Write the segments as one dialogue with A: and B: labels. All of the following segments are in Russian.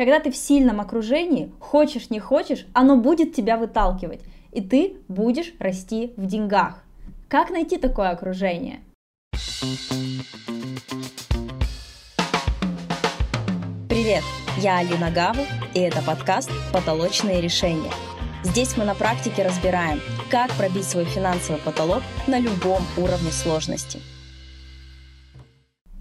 A: Когда ты в сильном окружении, хочешь не хочешь, оно будет тебя выталкивать, и ты будешь расти в деньгах. Как найти такое окружение?
B: Привет, я Алина Гаву, и это подкаст «Потолочные решения». Здесь мы на практике разбираем, как пробить свой финансовый потолок на любом уровне сложности –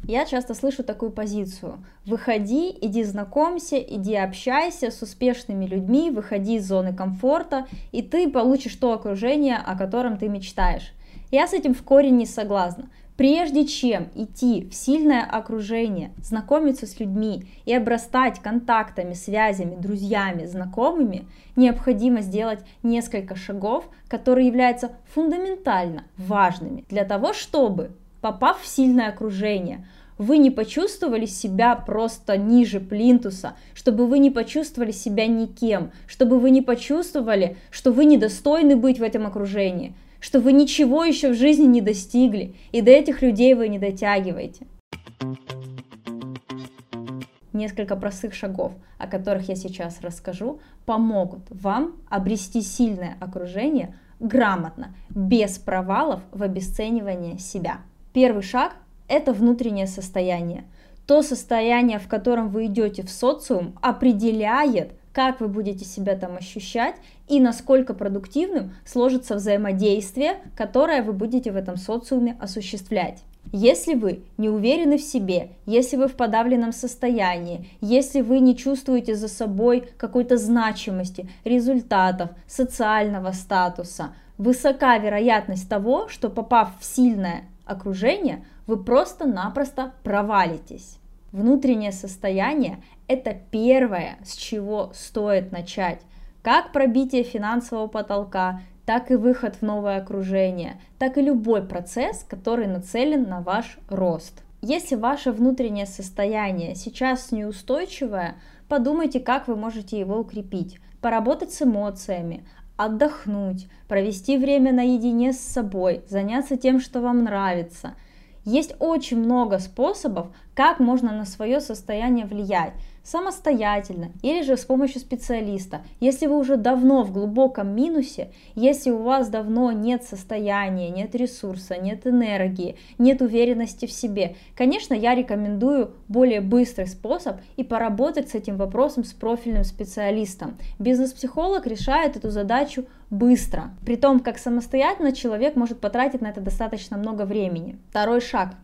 A: я часто слышу такую позицию. Выходи, иди знакомься, иди общайся с успешными людьми, выходи из зоны комфорта, и ты получишь то окружение, о котором ты мечтаешь. Я с этим в корень не согласна. Прежде чем идти в сильное окружение, знакомиться с людьми и обрастать контактами, связями, друзьями, знакомыми, необходимо сделать несколько шагов, которые являются фундаментально важными для того, чтобы, попав в сильное окружение, вы не почувствовали себя просто ниже плинтуса, чтобы вы не почувствовали себя никем, чтобы вы не почувствовали, что вы недостойны быть в этом окружении, что вы ничего еще в жизни не достигли, и до этих людей вы не дотягиваете. Несколько простых шагов, о которых я сейчас расскажу, помогут вам обрести сильное окружение грамотно, без провалов в обесценивании себя. Первый шаг это внутреннее состояние. То состояние, в котором вы идете в социум, определяет, как вы будете себя там ощущать и насколько продуктивным сложится взаимодействие, которое вы будете в этом социуме осуществлять. Если вы не уверены в себе, если вы в подавленном состоянии, если вы не чувствуете за собой какой-то значимости, результатов, социального статуса, высока вероятность того, что попав в сильное окружение, вы просто-напросто провалитесь. Внутреннее состояние – это первое, с чего стоит начать. Как пробитие финансового потолка, так и выход в новое окружение, так и любой процесс, который нацелен на ваш рост. Если ваше внутреннее состояние сейчас неустойчивое, подумайте, как вы можете его укрепить. Поработать с эмоциями, отдохнуть, провести время наедине с собой, заняться тем, что вам нравится – есть очень много способов, как можно на свое состояние влиять самостоятельно или же с помощью специалиста. Если вы уже давно в глубоком минусе, если у вас давно нет состояния, нет ресурса, нет энергии, нет уверенности в себе, конечно, я рекомендую более быстрый способ и поработать с этим вопросом с профильным специалистом. Бизнес-психолог решает эту задачу быстро, при том, как самостоятельно человек может потратить на это достаточно много времени. Второй шаг.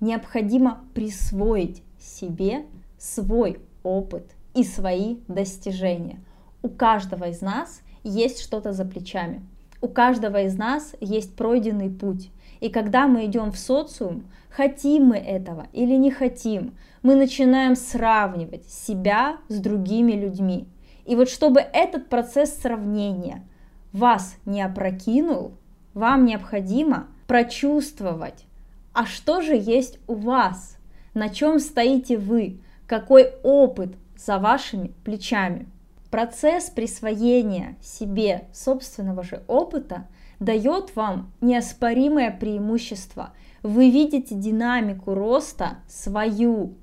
A: Необходимо присвоить себе свой опыт и свои достижения. У каждого из нас есть что-то за плечами. У каждого из нас есть пройденный путь. И когда мы идем в социум, хотим мы этого или не хотим, мы начинаем сравнивать себя с другими людьми. И вот чтобы этот процесс сравнения вас не опрокинул, вам необходимо прочувствовать, а что же есть у вас, на чем стоите вы, какой опыт за вашими плечами. Процесс присвоения себе собственного же опыта дает вам неоспоримое преимущество. Вы видите динамику роста свою,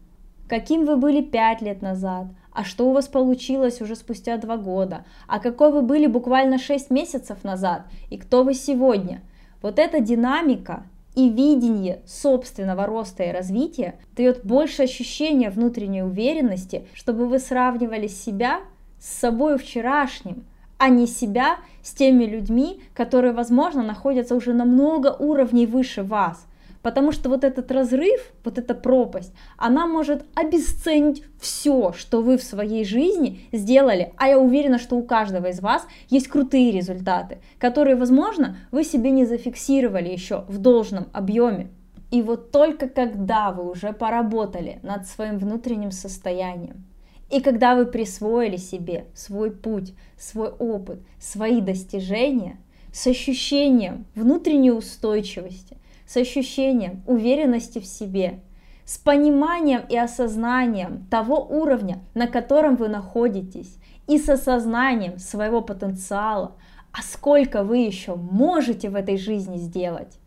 A: каким вы были 5 лет назад, а что у вас получилось уже спустя 2 года, а какой вы были буквально 6 месяцев назад и кто вы сегодня. Вот эта динамика и видение собственного роста и развития дает больше ощущения внутренней уверенности, чтобы вы сравнивали себя с собой вчерашним, а не себя с теми людьми, которые, возможно, находятся уже на много уровней выше вас – Потому что вот этот разрыв, вот эта пропасть, она может обесценить все, что вы в своей жизни сделали. А я уверена, что у каждого из вас есть крутые результаты, которые, возможно, вы себе не зафиксировали еще в должном объеме. И вот только когда вы уже поработали над своим внутренним состоянием, и когда вы присвоили себе свой путь, свой опыт, свои достижения, с ощущением внутренней устойчивости, с ощущением уверенности в себе, с пониманием и осознанием того уровня, на котором вы находитесь, и с осознанием своего потенциала, а сколько вы еще можете в этой жизни сделать,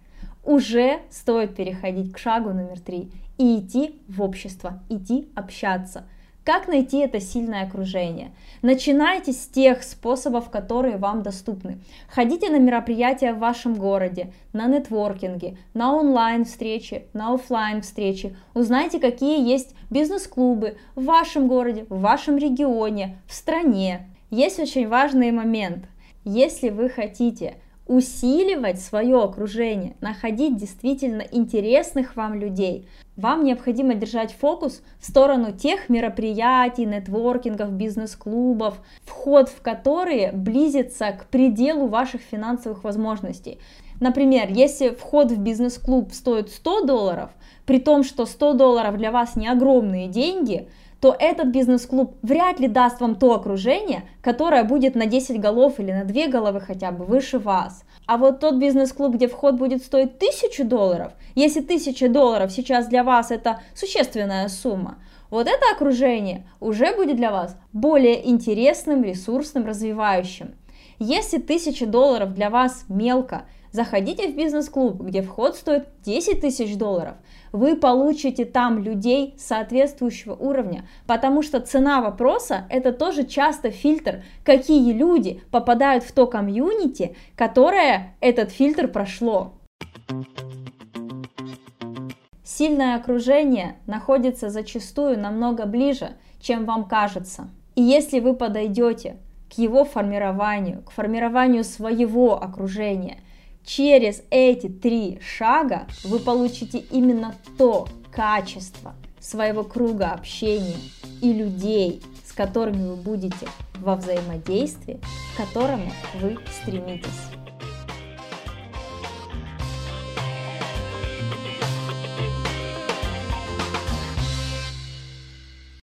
A: уже стоит переходить к шагу номер три и идти в общество, идти общаться – Как найти это сильное окружение? Начинайте с тех способов, которые вам доступны. Ходите на мероприятия в вашем городе, на нетворкинге, на онлайн встречи, на офлайн встречи. Узнайте, какие есть бизнес-клубы в вашем городе, в вашем регионе, в стране. Есть очень важный момент. Если вы хотите усиливать свое окружение, находить действительно интересных вам людей. Вам необходимо держать фокус в сторону тех мероприятий, нетворкингов, бизнес-клубов, вход в которые близится к пределу ваших финансовых возможностей. Например, если вход в бизнес-клуб стоит 100 долларов, при том, что 100 долларов для вас не огромные деньги, то этот бизнес-клуб вряд ли даст вам то окружение, которое будет на 10 голов или на 2 головы хотя бы выше вас. А вот тот бизнес-клуб, где вход будет стоить 1000 долларов, если 1000 долларов сейчас для вас это существенная сумма, вот это окружение уже будет для вас более интересным, ресурсным, развивающим. Если 1000 долларов для вас мелко, заходите в бизнес-клуб, где вход стоит 10 тысяч долларов – вы получите там людей соответствующего уровня, потому что цена вопроса это тоже часто фильтр, какие люди попадают в то комьюнити, которое этот фильтр прошло. Сильное окружение находится зачастую намного ближе, чем вам кажется. И если вы подойдете к его формированию, к формированию своего окружения – Через эти три шага вы получите именно то качество своего круга общения и людей, с которыми вы будете во взаимодействии, к которому вы стремитесь.